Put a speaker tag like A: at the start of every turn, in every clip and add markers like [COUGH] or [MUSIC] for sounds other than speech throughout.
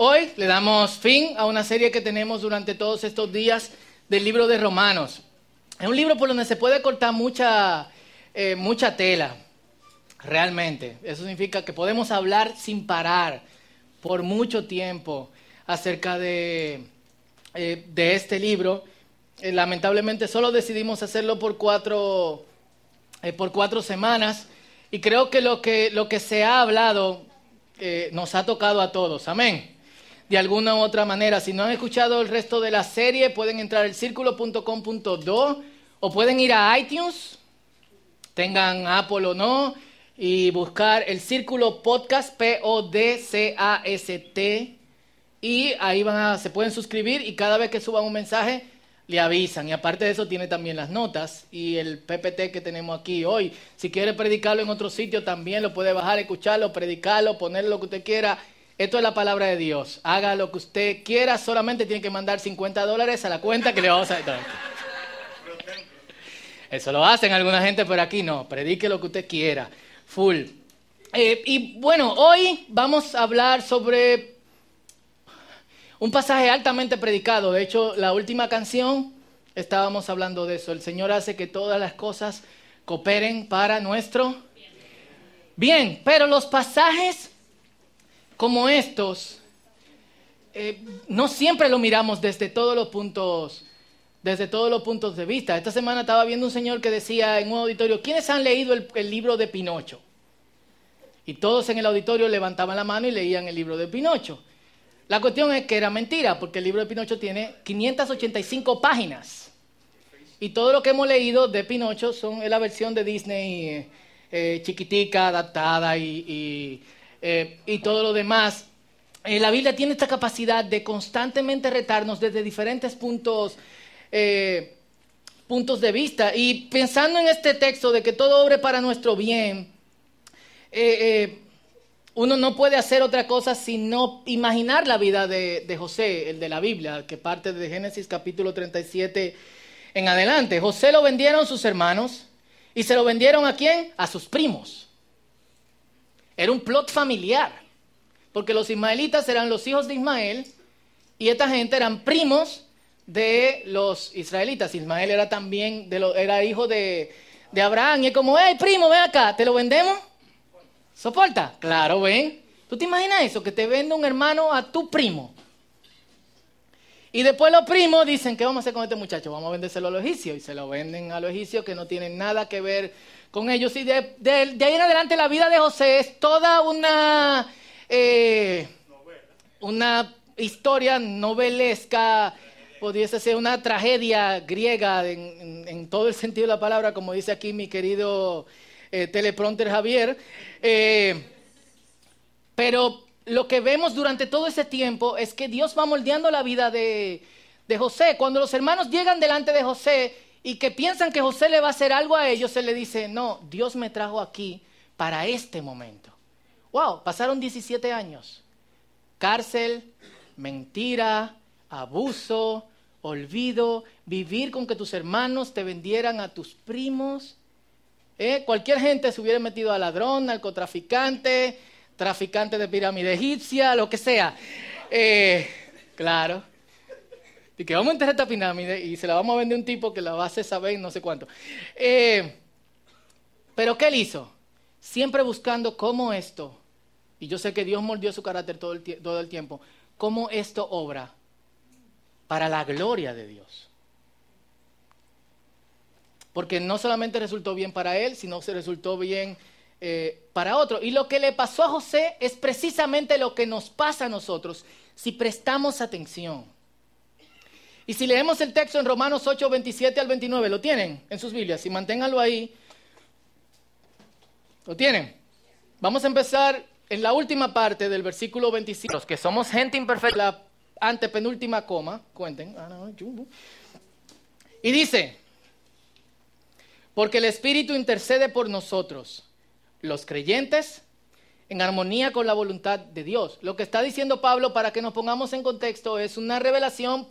A: Hoy le damos fin a una serie que tenemos durante todos estos días del libro de Romanos. Es un libro por donde se puede cortar mucha, eh, mucha tela, realmente. Eso significa que podemos hablar sin parar por mucho tiempo acerca de, eh, de este libro. Eh, lamentablemente solo decidimos hacerlo por cuatro, por cuatro semanas y creo que lo, que lo que se ha hablado nos ha tocado a todos. Amén de alguna u otra manera. Si no han escuchado el resto de la serie, pueden entrar al círculo.com.do o pueden ir a iTunes, tengan Apple o no, y buscar el Círculo Podcast, P-O-D-C-A-S-T, y ahí van a, se pueden suscribir y cada vez que suban un mensaje le avisan. Y aparte de eso tiene también las notas y el PPT que tenemos aquí hoy. Si quiere predicarlo en otro sitio también lo puede bajar, escucharlo, predicarlo, ponerlo lo que usted quiera esto es la palabra de Dios. Haga lo que usted quiera, solamente tiene que mandar 50 dólares a la cuenta que le vamos a dar. Eso lo hacen alguna gente, pero aquí no. Predique lo que usted quiera. Full. Eh, y bueno, hoy vamos a hablar sobre un pasaje altamente predicado. De hecho, la última canción estábamos hablando de eso. El Señor hace que todas las cosas cooperen para nuestro bien. Pero los pasajes como estos, eh, no siempre lo miramos desde todos los puntos desde todos los puntos de vista. Esta semana estaba viendo un señor que decía en un auditorio, ¿quiénes han leído el, libro de Pinocho? Y todos en el auditorio levantaban la mano y leían el libro de Pinocho. La cuestión es que era mentira, porque el libro de Pinocho tiene 585 páginas. Y todo lo que hemos leído de Pinocho son la versión de Disney eh, chiquitica, adaptada y eh, y todo lo demás. Eh, la Biblia tiene esta capacidad de constantemente retarnos desde diferentes puntos, eh, puntos de vista. Y pensando en este texto de que todo obre para nuestro bien, uno no puede hacer otra cosa sino imaginar la vida de, de, José, el de la Biblia, que parte de Génesis capítulo 37 en adelante. José lo vendieron sus hermanos y se lo vendieron a quién? A sus primos. Era un plot familiar, porque los ismaelitas eran los hijos de Ismael y esta gente eran primos de los israelitas. Ismael era también, de lo, era hijo de, de Abraham. Y es como, hey, primo, ven acá, ¿te lo vendemos? ¿Soporta? Claro, ven. ¿Tú te imaginas eso? Que te vende un hermano a tu primo. Y después los primos dicen, ¿qué vamos a hacer con este muchacho? Vamos a vendérselo a los egipcios. Y se lo venden a los egipcios que no tienen nada que ver con ellos. Y de, ahí en adelante la vida de José es toda una, eh, una historia novelesca, pudiese ser una tragedia griega en, todo el sentido de la palabra, como dice aquí mi querido eh, teleprompter Javier. Eh, pero lo que vemos durante todo ese tiempo es que Dios va moldeando la vida de, de José. Cuando los hermanos llegan delante de José, y que piensan que José le va a hacer algo a ellos, se le dice, no, Dios me trajo aquí para este momento. Wow, pasaron 17 años. Cárcel, mentira, abuso, olvido, vivir con que tus hermanos te vendieran a tus primos. ¿Eh? Cualquier gente se hubiera metido a ladrón, narcotraficante, traficante de pirámide egipcia, lo que sea. Eh, claro. Y que vamos a enterrar esta pirámide y se la vamos a vender a un tipo que la va a hacer saber no sé cuánto. Eh, pero ¿qué él hizo? Siempre buscando cómo esto, y yo sé que Dios mordió su carácter todo el, todo el tiempo, cómo esto obra para la gloria de Dios. Porque no solamente resultó bien para él, sino se resultó bien eh, para otro. Y lo que le pasó a José es precisamente lo que nos pasa a nosotros si prestamos atención. Y si leemos el texto en Romanos 8, 27 al 29, ¿lo tienen en sus Biblias? Y manténganlo ahí. ¿Lo tienen? Vamos a empezar en la última parte del versículo 25. Los que somos gente imperfecta, la antepenúltima coma, cuenten. Ah, y dice, porque el Espíritu intercede por nosotros, los creyentes, en armonía con la voluntad de Dios. Lo que está diciendo Pablo, para que nos pongamos en contexto, es una revelación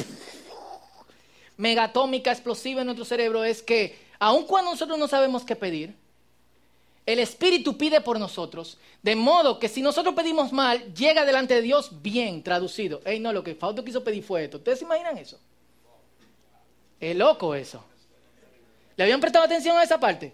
A: megatómica explosiva en nuestro cerebro es que aun cuando nosotros no sabemos qué pedir, el Espíritu pide por nosotros, de modo que si nosotros pedimos mal, llega delante de Dios bien traducido. Ey, no, lo que Fausto quiso pedir fue esto. ¿Ustedes se imaginan eso? Es loco eso. ¿Le habían prestado atención a esa parte?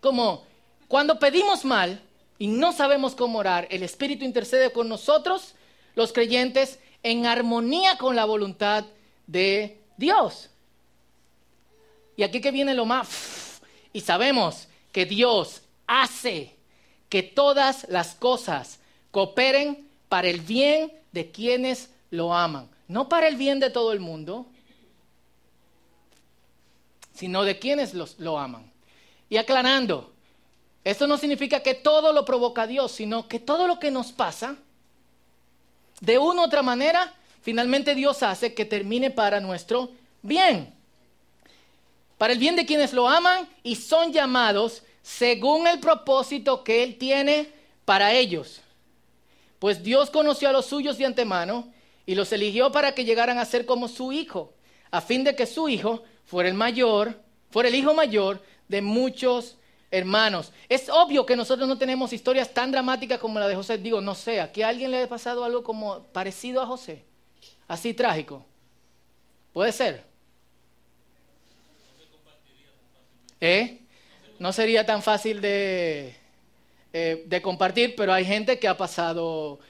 A: Como cuando pedimos mal y no sabemos cómo orar, el Espíritu intercede con nosotros, los creyentes, en armonía con la voluntad de Dios. Y aquí que viene lo más... Y sabemos que Dios hace que todas las cosas cooperen para el bien de quienes lo aman. No para el bien de todo el mundo, sino de quienes lo aman. Y aclarando, esto no significa que todo lo provoca Dios, sino que todo lo que nos pasa, de una u otra manera, finalmente Dios hace que termine para nuestro bien para el bien de quienes lo aman y son llamados según el propósito que Él tiene para ellos. Pues Dios conoció a los suyos de antemano y los eligió para que llegaran a ser como su hijo, a fin de que su hijo fuera el mayor, fuera el hijo mayor de muchos hermanos. Es obvio que nosotros no tenemos historias tan dramáticas como la de José. Digo, no sé, aquí a alguien le ha pasado algo como parecido a José, así trágico. Puede ser. ¿Eh? No sería tan fácil de, eh, de compartir, pero hay gente que ha pasado,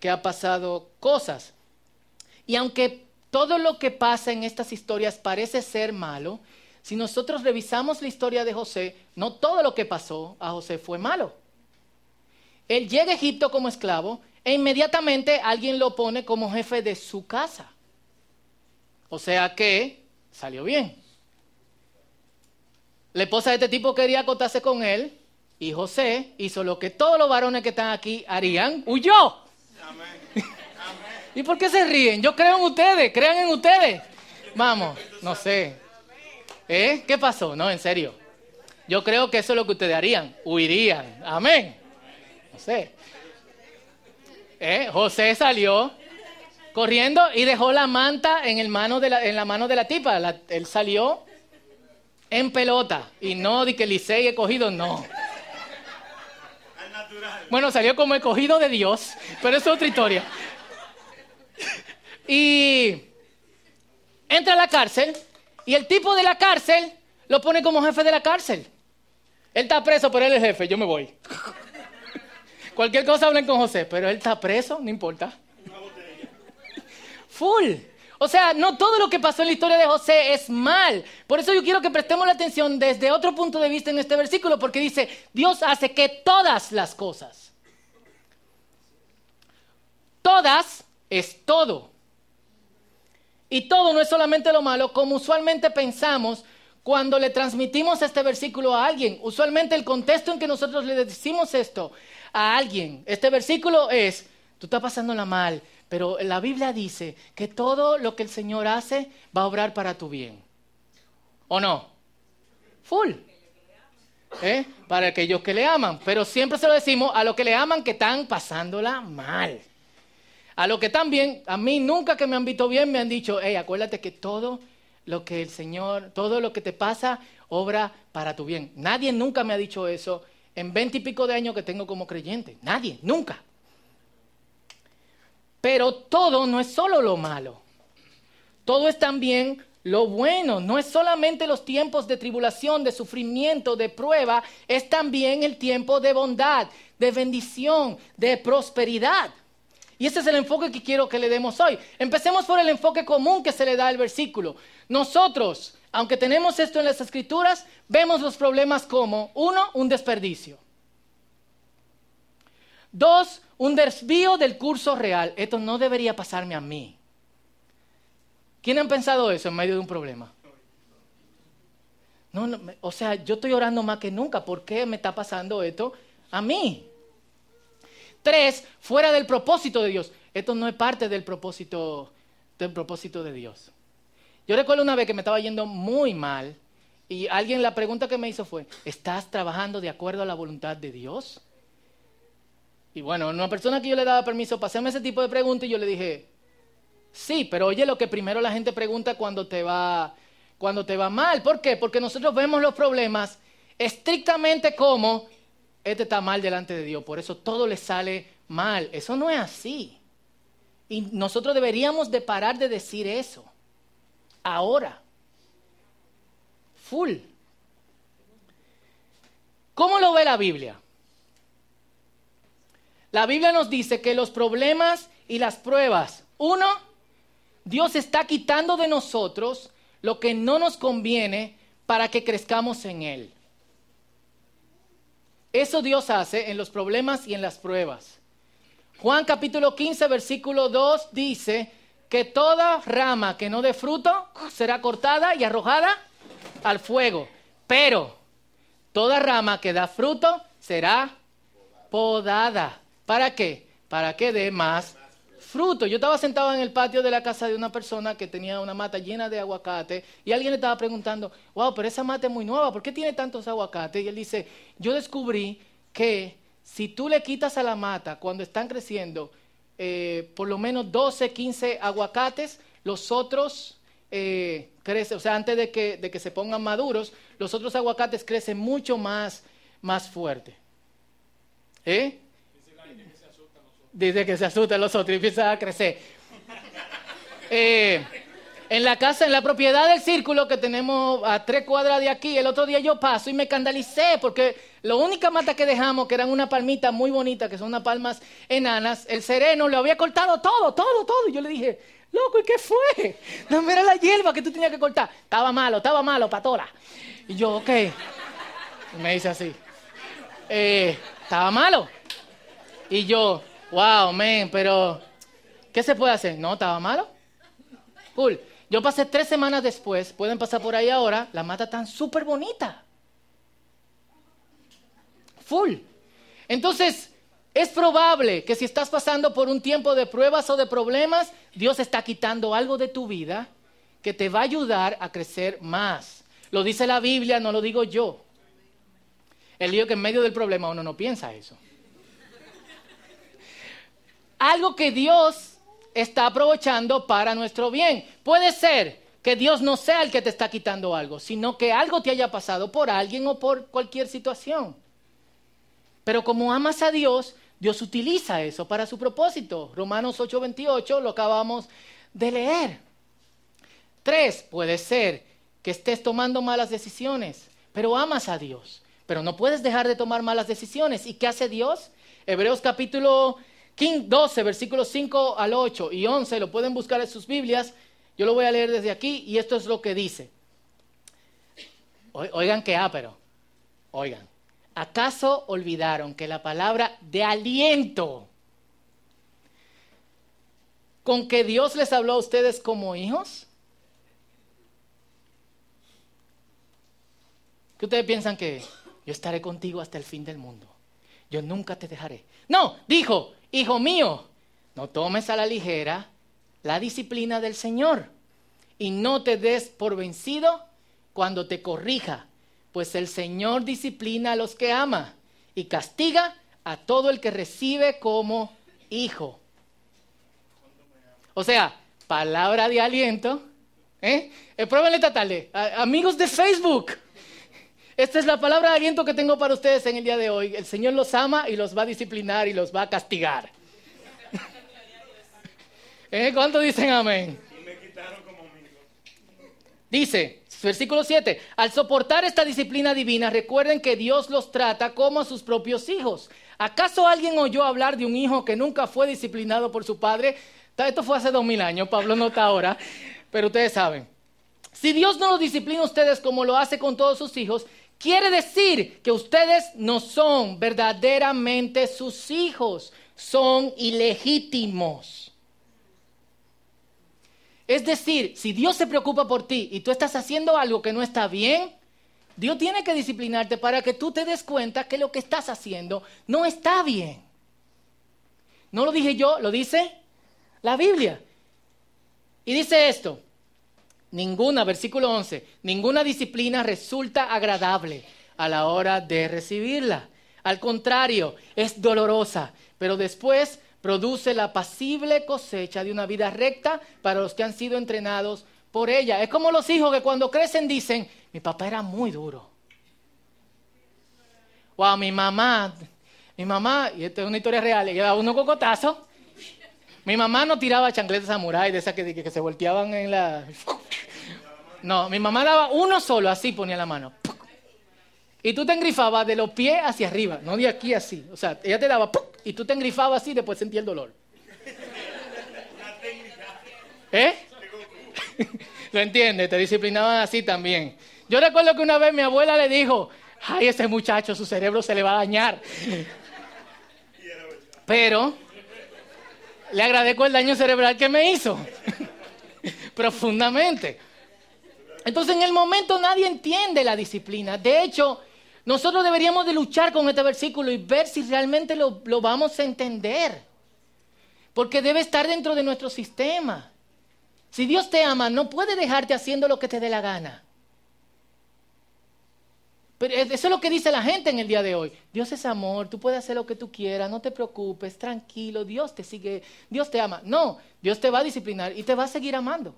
A: que ha pasado cosas. Y aunque todo lo que pasa en estas historias parece ser malo, si nosotros revisamos la historia de José, no todo lo que pasó a José fue malo. Él llega a Egipto como esclavo e inmediatamente alguien lo pone como jefe de su casa. O sea que salió bien. La esposa de este tipo quería acostarse con él y José hizo lo que todos los varones que están aquí harían, huyó. Amén. [LAUGHS] ¿Y por qué se ríen? Yo creo en ustedes, crean en ustedes. Vamos, no sé. ¿Eh? ¿Qué pasó? No, en serio. Yo creo que eso es lo que ustedes harían, huirían. Amén. No sé. ¿Eh? José salió corriendo y dejó la manta en, el mano de la, en la mano de la tipa. él salió en pelota. Y no de que Licey he cogido, no. Bueno, salió como el cogido de Dios, pero es otra historia. Y entra a la cárcel y el tipo de la cárcel lo pone como jefe de la cárcel. Él está preso, pero él es jefe, yo me voy. Cualquier cosa hablen con José, pero él está preso, no importa. Full. O sea, no todo lo que pasó en la historia de José es mal. Por eso yo quiero que prestemos la atención desde otro punto de vista en este versículo, porque dice, Dios hace que todas las cosas, todas es todo. Y todo no es solamente lo malo, como usualmente pensamos cuando le transmitimos este versículo a alguien. Usualmente el contexto en que nosotros le decimos esto a alguien, este versículo es, tú estás pasándola mal, pero la Biblia dice que todo lo que el Señor hace va a obrar para tu bien. ¿O no? Full. ¿Eh? Para aquellos que le aman. Pero siempre se lo decimos a los que le aman que están pasándola mal. A los que están bien, a mí nunca que me han visto bien me han dicho, hey, acuérdate que todo lo que el Señor, todo lo que te pasa, obra para tu bien. Nadie nunca me ha dicho eso en veinte y pico de años que tengo como creyente. Nadie, nunca. Pero todo no es solo lo malo. Todo es también lo bueno. No es solamente los tiempos de tribulación, de sufrimiento, de prueba. Es también el tiempo de bondad, de bendición, de prosperidad. Y ese es el enfoque que quiero que le demos hoy. Empecemos por el enfoque común que se le da al versículo. Nosotros, aunque tenemos esto en las escrituras, vemos los problemas como, uno, un desperdicio. Dos, un desvío del curso real. Esto no debería pasarme a mí. ¿Quién han pensado eso en medio de un problema? No, o sea, yo estoy orando más que nunca. ¿Por qué me está pasando esto a mí? Tres, fuera del propósito de Dios. Esto no es parte del propósito, del propósito de Dios. Yo recuerdo una vez que me estaba yendo muy mal y alguien la pregunta que me hizo fue, ¿estás trabajando de acuerdo a la voluntad de Dios? Y bueno, una persona que yo le daba permiso para hacerme ese tipo de preguntas, y yo le dije, sí, pero oye lo que primero la gente pregunta cuando te va, cuando te va mal. ¿Por qué? Porque nosotros vemos los problemas estrictamente como este está mal delante de Dios, por eso todo le sale mal. Eso no es así. Y nosotros deberíamos de parar de decir eso. Ahora. Full. ¿Cómo lo ve la Biblia? La Biblia nos dice que los problemas y las pruebas, uno, Dios está quitando de nosotros lo que no nos conviene para que crezcamos en Él. Eso Dios hace en los problemas y en las pruebas. Juan capítulo 15, versículo 2 dice que toda rama que no dé fruto será cortada y arrojada al fuego. Pero toda rama que da fruto será podada. ¿Para qué? Para que dé más fruto. Yo estaba sentado en el patio de la casa de una persona que tenía una mata llena de aguacate y alguien le estaba preguntando, wow, pero esa mata es muy nueva, ¿por qué tiene tantos aguacates? Y él dice, yo descubrí que si tú le quitas a la mata cuando están creciendo eh, por lo menos 12, 15 aguacates, los otros eh, crecen, o sea, antes de que, de que se pongan maduros, los otros aguacates crecen mucho más, más fuerte. ¿Eh? Dice que se asustan los otros y empieza a crecer. [LAUGHS] Eh, en la casa, en la propiedad del círculo que tenemos a tres cuadras de aquí, el otro día yo paso y me escandalicé porque la única mata que dejamos, que eran una palmita muy bonita, que son unas palmas enanas, el sereno lo había cortado todo, todo, todo. Y yo le dije, loco, ¿y qué fue? [LAUGHS] No, era la hierba que tú tenías que cortar. Estaba malo, estaba malo, patola. Y yo, ok. Y me dice así, eh, estaba malo. Y yo, Wow, man, pero ¿qué se puede hacer? No, estaba malo. Cool. Yo pasé tres semanas después, pueden pasar por ahí ahora, la mata tan súper bonita. Full. Entonces, es probable que si estás pasando por un tiempo de pruebas o de problemas, Dios está quitando algo de tu vida que te va a ayudar a crecer más. Lo dice la Biblia, no lo digo yo. El lío que en medio del problema uno no piensa eso algo que Dios está aprovechando para nuestro bien. Puede ser que Dios no sea el que te está quitando algo, sino que algo te haya pasado por alguien o por cualquier situación. Pero como amas a Dios, Dios utiliza eso para su propósito. Romanos 8:28 lo acabamos de leer. Tres, puede ser que estés tomando malas decisiones, pero amas a Dios. Pero no puedes dejar de tomar malas decisiones. ¿Y qué hace Dios? Hebreos capítulo 12, versículos 5 al 8 y 11, lo pueden buscar en sus Biblias. Yo lo voy a leer desde aquí y esto es lo que dice. Oigan qué pero Oigan. ¿Acaso olvidaron que la palabra de aliento con que Dios les habló a ustedes como hijos? ¿Qué ustedes piensan que yo estaré contigo hasta el fin del mundo? Yo nunca te dejaré. No, dijo, Hijo mío, no tomes a la ligera la disciplina del Señor y no te des por vencido cuando te corrija, pues el Señor disciplina a los que ama y castiga a todo el que recibe como hijo. O sea, palabra de aliento. ¿eh? Eh, esta tarde. amigos de Facebook, esta es la palabra de aliento que tengo para ustedes en el día de hoy. El Señor los ama y los va a disciplinar y los va a castigar. [LAUGHS] ¿Eh? ¿Cuánto dicen amén? Dice, versículo 7, al soportar esta disciplina divina, recuerden que Dios los trata como a sus propios hijos. ¿Acaso alguien oyó hablar de un hijo que nunca fue disciplinado por su padre? Esto fue hace dos mil años, Pablo no está ahora, pero ustedes saben. Si Dios no los disciplina a ustedes como lo hace con todos sus hijos, Quiere decir que ustedes no son verdaderamente sus hijos, son ilegítimos. Es decir, si Dios se preocupa por ti y tú estás haciendo algo que no está bien, Dios tiene que disciplinarte para que tú te des cuenta que lo que estás haciendo no está bien. No lo dije yo, lo dice la Biblia. Y dice esto, Ninguna, versículo 11, ninguna disciplina resulta agradable a la hora de recibirla. Al contrario, es dolorosa, pero después produce la pasible cosecha de una vida recta para los que han sido entrenados por ella. Es como los hijos que cuando crecen dicen, mi papá era muy duro. Wow, mi mamá, mi mamá, y esto es una historia real, ella daba unos cocotazos. Mi mamá no tiraba chancletas samurai de esas que, que, se volteaban en la... [LAUGHS] No, mi mamá daba uno solo, así ponía la mano. Y tú te engrifabas de los pies hacia arriba, no de aquí así. O sea, ella te daba y tú te engrifabas así y después sentías el dolor. ¿Eh? [LAUGHS] ¿Lo entiendes? Te disciplinaban así también. Yo recuerdo que una vez mi abuela le dijo, ay, ese muchacho, su cerebro se le va a dañar. [LAUGHS] Pero le agradezco el daño cerebral que me hizo. [LAUGHS] Profundamente. Entonces en el momento nadie entiende la disciplina. De hecho, nosotros deberíamos de luchar con este versículo y ver si realmente lo, lo vamos a entender. Porque debe estar dentro de nuestro sistema. Si Dios te ama, no puede dejarte haciendo lo que te dé la gana. Pero eso es lo que dice la gente en el día de hoy. Dios es amor, tú puedes hacer lo que tú quieras, no te preocupes, tranquilo, Dios te sigue, Dios te ama. No, Dios te va a disciplinar y te va a seguir amando.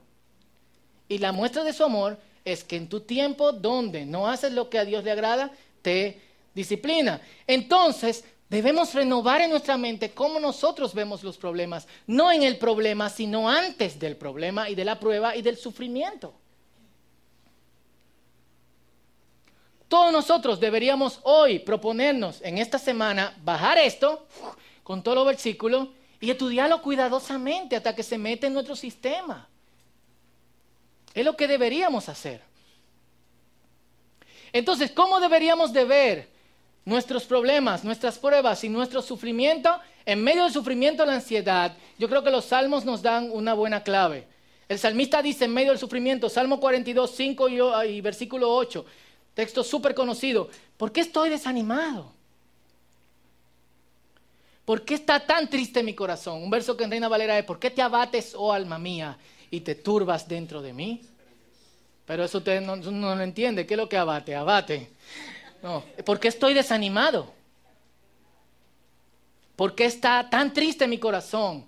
A: Y la muestra de su amor es que en tu tiempo donde no haces lo que a Dios le agrada, te disciplina. Entonces, debemos renovar en nuestra mente cómo nosotros vemos los problemas, no en el problema, sino antes del problema y de la prueba y del sufrimiento. Todos nosotros deberíamos hoy proponernos en esta semana bajar esto con todo los versículos y estudiarlo cuidadosamente hasta que se mete en nuestro sistema. Es lo que deberíamos hacer. Entonces, ¿cómo deberíamos de ver nuestros problemas, nuestras pruebas y nuestro sufrimiento? En medio del sufrimiento, la ansiedad, yo creo que los salmos nos dan una buena clave. El salmista dice en medio del sufrimiento, Salmo 42, 5 y, y versículo 8, texto súper conocido, ¿por qué estoy desanimado? ¿Por qué está tan triste mi corazón? Un verso que en Reina Valera es, ¿por qué te abates, oh alma mía, y te turbas dentro de mí? Pero eso usted no, lo entiende. ¿Qué es lo que abate? Abate. No. ¿Por qué estoy desanimado? ¿Por qué está tan triste mi corazón?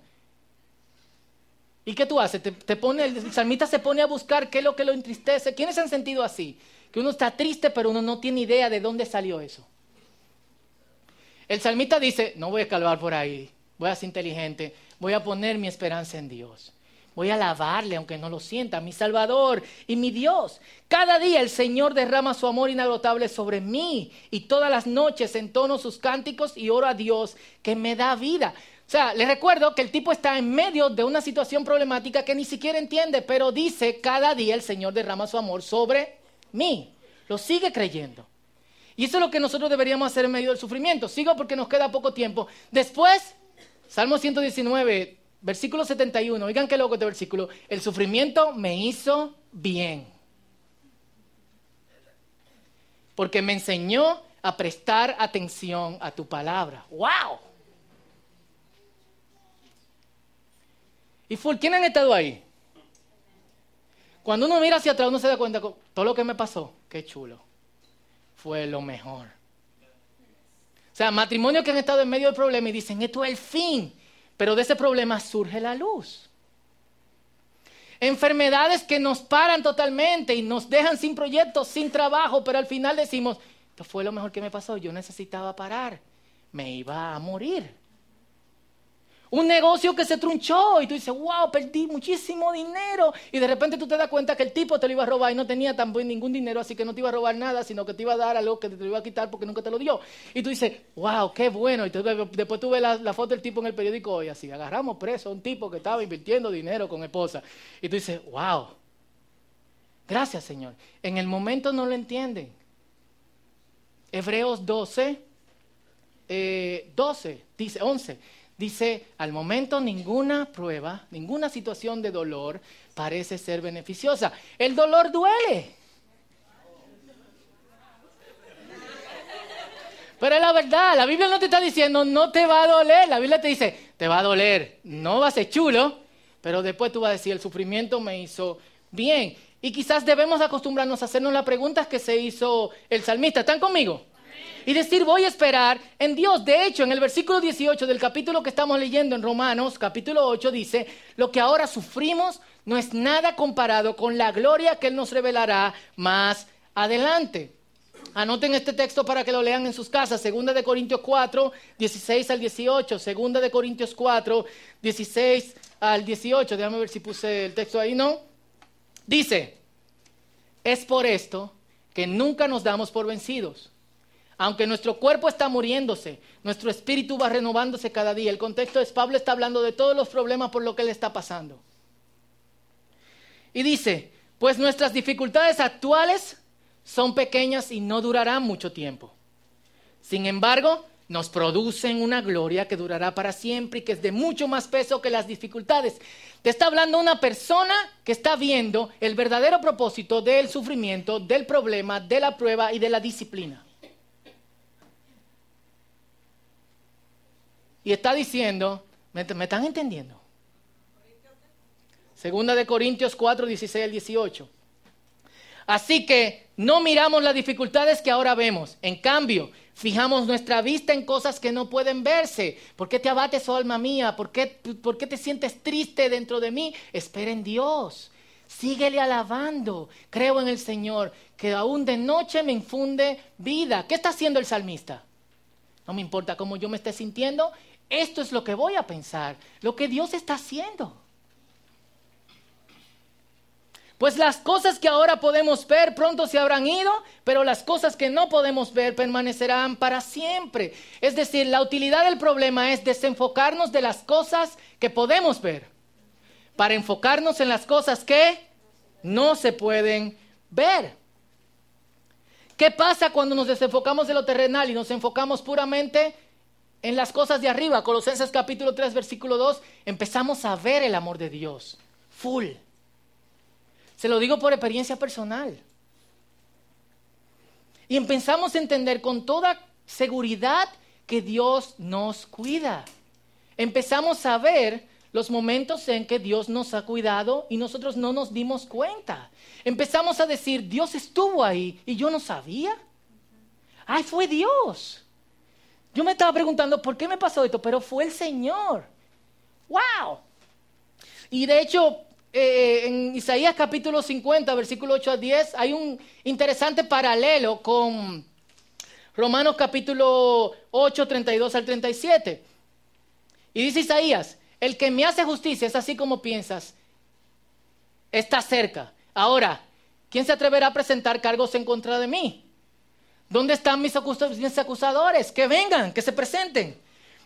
A: ¿Y qué tú haces? Te, pone, el salmista se pone a buscar qué es lo que lo entristece. ¿Quiénes han sentido así? Uno está triste, pero uno no tiene idea de dónde salió eso. El salmista dice, no voy a escalvar por ahí, voy a ser inteligente, voy a poner mi esperanza en Dios. Voy a alabarle aunque no lo sienta, mi Salvador y mi Dios. Cada día el Señor derrama su amor inagotable sobre mí y todas las noches entono sus cánticos y oro a Dios que me da vida. O sea, les recuerdo que el tipo está en medio de una situación problemática que ni siquiera entiende, pero dice, cada día el Señor derrama su amor sobre mí. Lo sigue creyendo. Y eso es lo que nosotros deberíamos hacer en medio del sufrimiento. Sigo porque nos queda poco tiempo. Después, Salmo 119, Versículo 71, oigan qué loco este versículo. El sufrimiento me hizo bien. Porque me enseñó a prestar atención a tu palabra. ¡Wow! Y full, ¿quién han estado ahí? Cuando uno mira hacia atrás, uno se da cuenta que todo lo que me pasó, qué chulo. Fue lo mejor. O sea, matrimonios que han estado en medio del problema y dicen, esto es el fin. Pero de ese problema surge la luz. Enfermedades que nos paran totalmente y nos dejan sin proyectos, sin trabajo, pero al final decimos, esto fue lo mejor que me pasó, yo necesitaba parar, me iba a morir. Un negocio que se trunchó y tú dices, wow, perdí muchísimo dinero. Y de repente tú te das cuenta que el tipo te lo iba a robar y no tenía tampoco ningún dinero, así que no te iba a robar nada, sino que te iba a dar algo que te lo iba a quitar porque nunca te lo dio. Y tú dices, wow, qué bueno. Y después tú ves la, foto del tipo en el periódico y así, agarramos preso a un tipo que estaba invirtiendo dinero con esposa. Y tú dices, wow, gracias Señor. En el momento no lo entienden. Hebreos 12, 12, eh, dice 11 Dice, al momento ninguna prueba, ninguna situación de dolor parece ser beneficiosa. El dolor duele. Pero es la verdad, la Biblia no te está diciendo no te va a doler, la Biblia te dice, te va a doler, no va a ser chulo, pero después tú vas a decir, el sufrimiento me hizo bien. Y quizás debemos acostumbrarnos a hacernos las preguntas que se hizo el salmista. ¿Están conmigo? Y decir voy a esperar en Dios. De hecho, en el versículo 18 del capítulo que estamos leyendo en Romanos, capítulo 8, dice, lo que ahora sufrimos no es nada comparado con la gloria que Él nos revelará más adelante. Anoten este texto para que lo lean en sus casas. Segunda de Corintios 4, 16 al 18. Segunda de Corintios 4, 16 al 18. Déjame ver si puse el texto ahí, ¿no? Dice, es por esto que nunca nos damos por vencidos. Aunque nuestro cuerpo está muriéndose, nuestro espíritu va renovándose cada día. El contexto es, Pablo está hablando de todos los problemas por lo que le está pasando. Y dice, pues nuestras dificultades actuales son pequeñas y no durarán mucho tiempo. Sin embargo, nos producen una gloria que durará para siempre y que es de mucho más peso que las dificultades. Te está hablando una persona que está viendo el verdadero propósito del sufrimiento, del problema, de la prueba y de la disciplina. Y está diciendo, ¿me, están entendiendo? Segunda de Corintios 4, 16 al 18. Así que no miramos las dificultades que ahora vemos. En cambio, fijamos nuestra vista en cosas que no pueden verse. ¿Por qué te abates, oh alma mía? ¿Por qué, ¿Por qué te sientes triste dentro de mí? Espera en Dios. Síguele alabando. Creo en el Señor, que aún de noche me infunde vida. ¿Qué está haciendo el salmista? No me importa cómo yo me esté sintiendo, esto es lo que voy a pensar, lo que Dios está haciendo. Pues las cosas que ahora podemos ver pronto se habrán ido, pero las cosas que no podemos ver permanecerán para siempre. Es decir, la utilidad del problema es desenfocarnos de las cosas que podemos ver, para enfocarnos en las cosas que no se pueden ver. ¿Qué pasa cuando nos desenfocamos de lo terrenal y nos enfocamos puramente en las cosas de arriba, Colosenses capítulo 3, versículo 2, empezamos a ver el amor de Dios, full. Se lo digo por experiencia personal. Y empezamos a entender con toda seguridad que Dios nos cuida. Empezamos a ver los momentos en que Dios nos ha cuidado y nosotros no nos dimos cuenta. Empezamos a decir, Dios estuvo ahí y yo no sabía. Ay, fue Dios. Yo me estaba preguntando, ¿por qué me pasó esto? Pero fue el Señor. ¡Wow! Y de hecho, eh, en Isaías capítulo 50, versículo 8 a 10, hay un interesante paralelo con Romanos capítulo 8, 32 al 37. Y dice Isaías, el que me hace justicia es así como piensas, está cerca. Ahora, ¿quién se atreverá a presentar cargos en contra de mí? ¿Dónde están mis acusadores? Que vengan, que se presenten.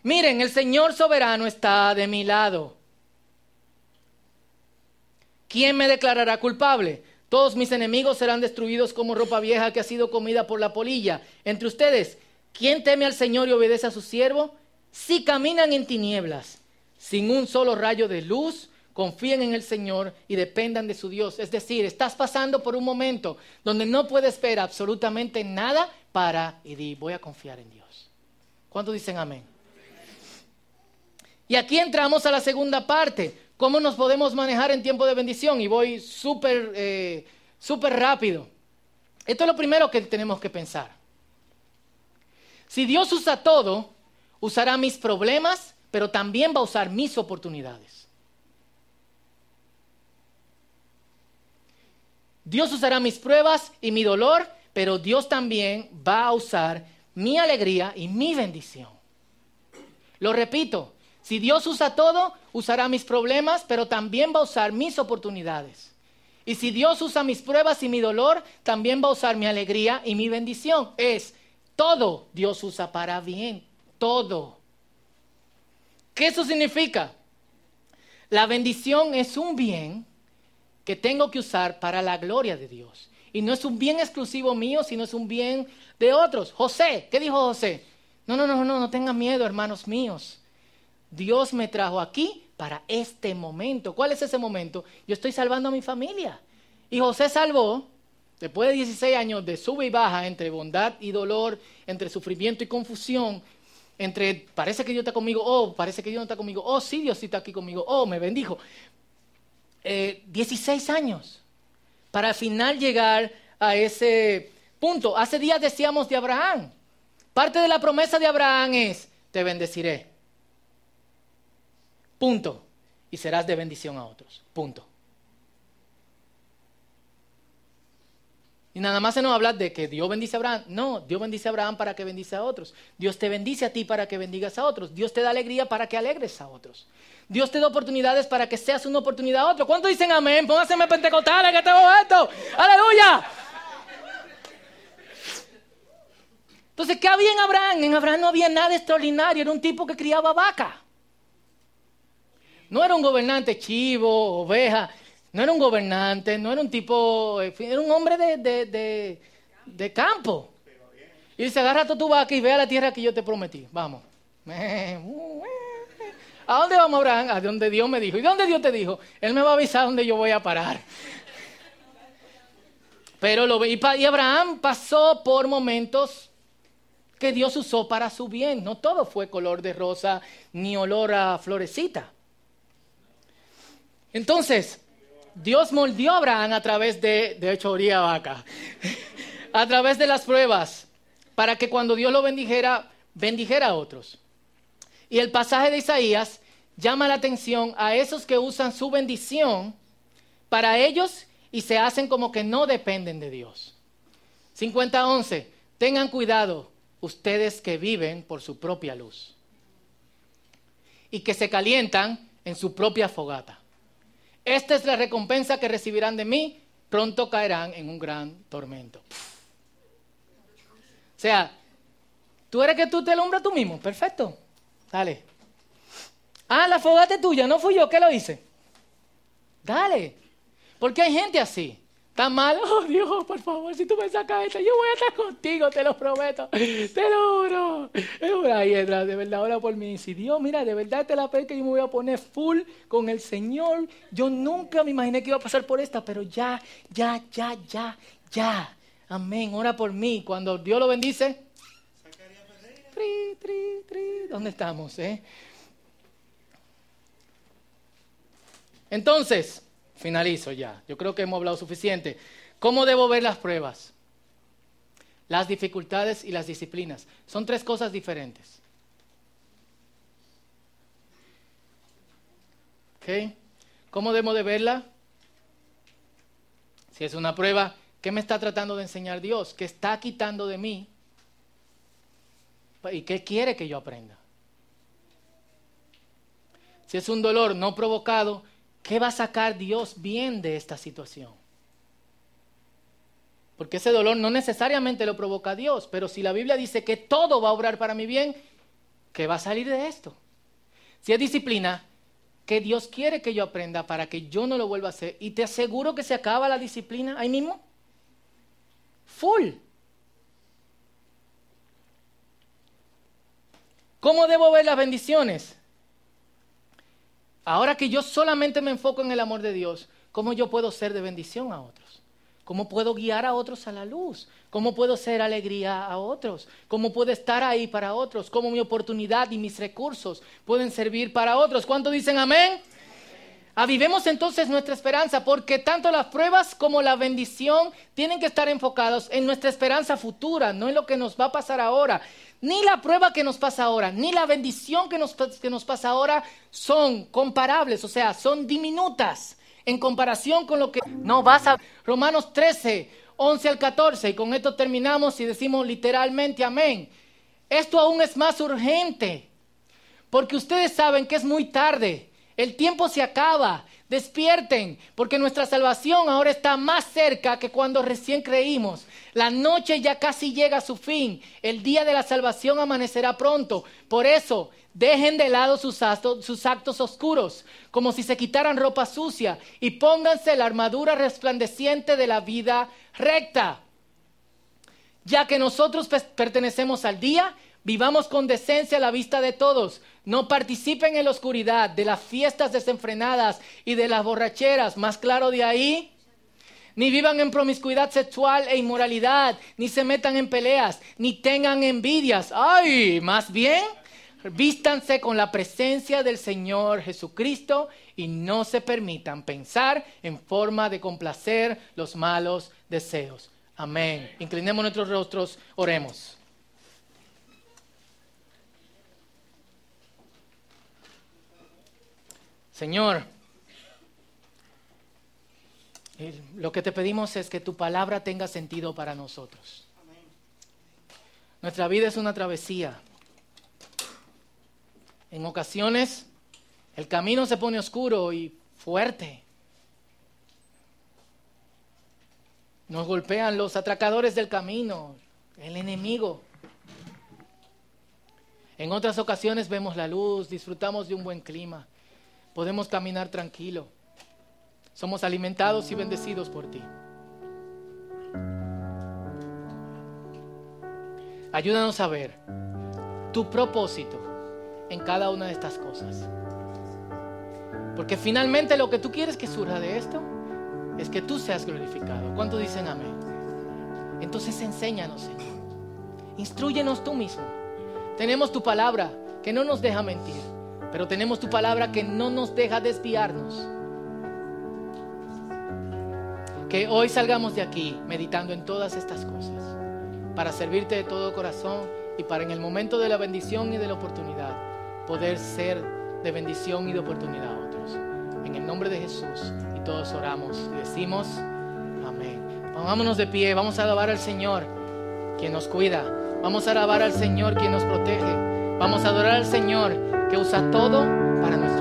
A: Miren, el Señor soberano está de mi lado. ¿Quién me declarará culpable? Todos mis enemigos serán destruidos como ropa vieja que ha sido comida por la polilla. Entre ustedes, ¿quién teme al Señor y obedece a su siervo? Si caminan en tinieblas, sin un solo rayo de luz, confíen en el Señor y dependan de su Dios. Es decir, estás pasando por un momento donde no puedes ver absolutamente nada para y di, voy a confiar en Dios. ¿Cuántos dicen amén? Y aquí entramos a la segunda parte. ¿Cómo nos podemos manejar en tiempo de bendición? Y voy súper eh, súper rápido. Esto es lo primero que tenemos que pensar. Si Dios usa todo, usará mis problemas, pero también va a usar mis oportunidades. Dios usará mis pruebas y mi dolor, pero Dios también va a usar mi alegría y mi bendición. Lo repito, si Dios usa todo, usará mis problemas, pero también va a usar mis oportunidades. Y si Dios usa mis pruebas y mi dolor, también va a usar mi alegría y mi bendición. Es todo Dios usa para bien, todo. ¿Qué eso significa? La bendición es un bien que tengo que usar para la gloria de Dios. Y no es un bien exclusivo mío, sino es un bien de otros. José, ¿qué dijo José? No, no, no, no, no tengan miedo, hermanos míos. Dios me trajo aquí para este momento. ¿Cuál es ese momento? Yo estoy salvando a mi familia. Y José salvó, después de 16 años de sube y baja entre bondad y dolor, entre sufrimiento y confusión, entre parece que Dios está conmigo, oh, parece que Dios no está conmigo, oh, sí, Dios sí está aquí conmigo, oh, me bendijo. 16 eh, años para al final llegar a ese punto. Hace días decíamos de Abraham. Parte de la promesa de Abraham es, te bendeciré. Punto. Y serás de bendición a otros. Punto. Y nada más se nos habla de que Dios bendice a Abraham. No, Dios bendice a Abraham para que bendice a otros. Dios te bendice a ti para que bendigas a otros. Dios te da alegría para que alegres a otros. Dios te da oportunidades para que seas una oportunidad a otro. ¿Cuántos dicen amén? Pónganse pentecostales que tengo esto. ¡Aleluya! Entonces, ¿qué había en Abraham? En Abraham no había nada extraordinario. Era un tipo que criaba vaca. No era un gobernante chivo, oveja. No era un gobernante, no era un tipo, era un hombre de, campo. Y dice, agarra tu vaca y ve a la tierra que yo te prometí. Vamos. [LAUGHS] ¿A dónde vamos, Abraham? A donde Dios me dijo. ¿Y dónde Dios te dijo? Él me va a avisar dónde yo voy a parar. Pero lo y Abraham pasó por momentos que Dios usó para su bien. No todo fue color de rosa ni olor a florecita. Entonces, Dios moldeó a Abraham a través de, de hecho, oría vaca, [LAUGHS] a través de las pruebas, para que cuando Dios lo bendijera, bendijera a otros. Y el pasaje de Isaías llama la atención a esos que usan su bendición para ellos y se hacen como que no dependen de Dios. 50-11, tengan cuidado ustedes que viven por su propia luz y que se calientan en su propia fogata. Esta es la recompensa que recibirán de mí, pronto caerán en un gran tormento. O sea, tú eres que tú te alumbras tú mismo, perfecto. Dale. Ah, la fogata es tuya, no fui yo que lo hice. Dale. Porque hay gente así. Tan mal, [LAUGHS] oh Dios, por favor, si tú me sacas esto, yo voy a estar contigo, te lo prometo, te lo juro. Ahí, de verdad, ora por mí. Si Dios, mira, de verdad te la fe que yo me voy a poner full con el Señor. Yo nunca me imaginé que iba a pasar por esta, pero ya, ya, ya, ya, ya. Amén, ora por mí. Cuando Dios lo bendice, ¿dónde estamos? Eh? Entonces, Finalizo ya. Yo creo que hemos hablado suficiente. ¿Cómo debo ver las pruebas? Las dificultades y las disciplinas. Son tres cosas diferentes. ¿Ok? ¿Cómo debo de verla? Si es una prueba, ¿qué me está tratando de enseñar Dios? ¿Qué está quitando de mí? ¿Y qué quiere que yo aprenda? Si es un dolor no provocado, ¿Qué va a sacar Dios bien de esta situación? Porque ese dolor no necesariamente lo provoca Dios, pero si la Biblia dice que todo va a obrar para mi bien, ¿qué va a salir de esto? Si es disciplina, ¿qué Dios quiere que yo aprenda para que yo no lo vuelva a hacer? Y te aseguro que se acaba la disciplina ahí mismo. Full. ¿Cómo debo ver las bendiciones? Ahora que yo solamente me enfoco en el amor de Dios, ¿cómo yo puedo ser de bendición a otros? ¿Cómo puedo guiar a otros a la luz? ¿Cómo puedo ser alegría a otros? ¿Cómo puedo estar ahí para otros? ¿Cómo mi oportunidad y mis recursos pueden servir para otros? ¿Cuánto dicen amén? Avivemos entonces nuestra esperanza, porque tanto las pruebas como la bendición tienen que estar enfocados en nuestra esperanza futura, no en lo que nos va a pasar ahora. Ni la prueba que nos pasa ahora, ni la bendición que nos, que nos pasa ahora son comparables, o sea, son diminutas en comparación con lo que no vas a... Romanos 13, 11 al 14, y con esto terminamos y decimos literalmente amén. Esto aún es más urgente, porque ustedes saben que es muy tarde el tiempo se acaba. Despierten, porque nuestra salvación ahora está más cerca que cuando recién creímos. La noche ya casi llega a su fin. El día de la salvación amanecerá pronto. Por eso, dejen de lado sus actos, oscuros, como si se quitaran ropa sucia, y pónganse la armadura resplandeciente de la vida recta. Ya que nosotros pertenecemos al día, Vivamos con decencia a la vista de todos. No participen en la oscuridad de las fiestas desenfrenadas y de las borracheras. Más claro de ahí. Ni vivan en promiscuidad sexual e inmoralidad, ni se metan en peleas, ni tengan envidias. Ay, más bien, vístanse con la presencia del Señor Jesucristo y no se permitan pensar en forma de complacer los malos deseos. Amén. Inclinemos nuestros rostros, oremos. Señor, Lo que te pedimos es que tu palabra tenga sentido para nosotros. Nuestra vida es una travesía. En ocasiones el camino se pone oscuro y fuerte. Nos golpean los atracadores del camino, el enemigo. En otras ocasiones vemos la luz, disfrutamos de un buen clima, podemos caminar tranquilo. Somos alimentados y bendecidos por ti. Ayúdanos a ver tu propósito en cada una de estas cosas. Porque finalmente lo que tú quieres que surja de esto es que tú seas glorificado. ¿Cuántos dicen amén? Entonces enséñanos, Señor. Instruyenos tú mismo. Tenemos tu palabra que no nos deja mentir, pero tenemos tu palabra que no nos deja desviarnos. Que hoy salgamos de aquí meditando en todas estas cosas, para servirte de todo corazón y para en el momento de la bendición y de la oportunidad poder ser de bendición y de oportunidad a otros. En el nombre de Jesús y todos oramos y decimos amén. Pongámonos de pie, vamos a alabar al Señor quien nos cuida. Vamos a alabar al Señor quien nos protege. Vamos a adorar al Señor que usa todo para nuestro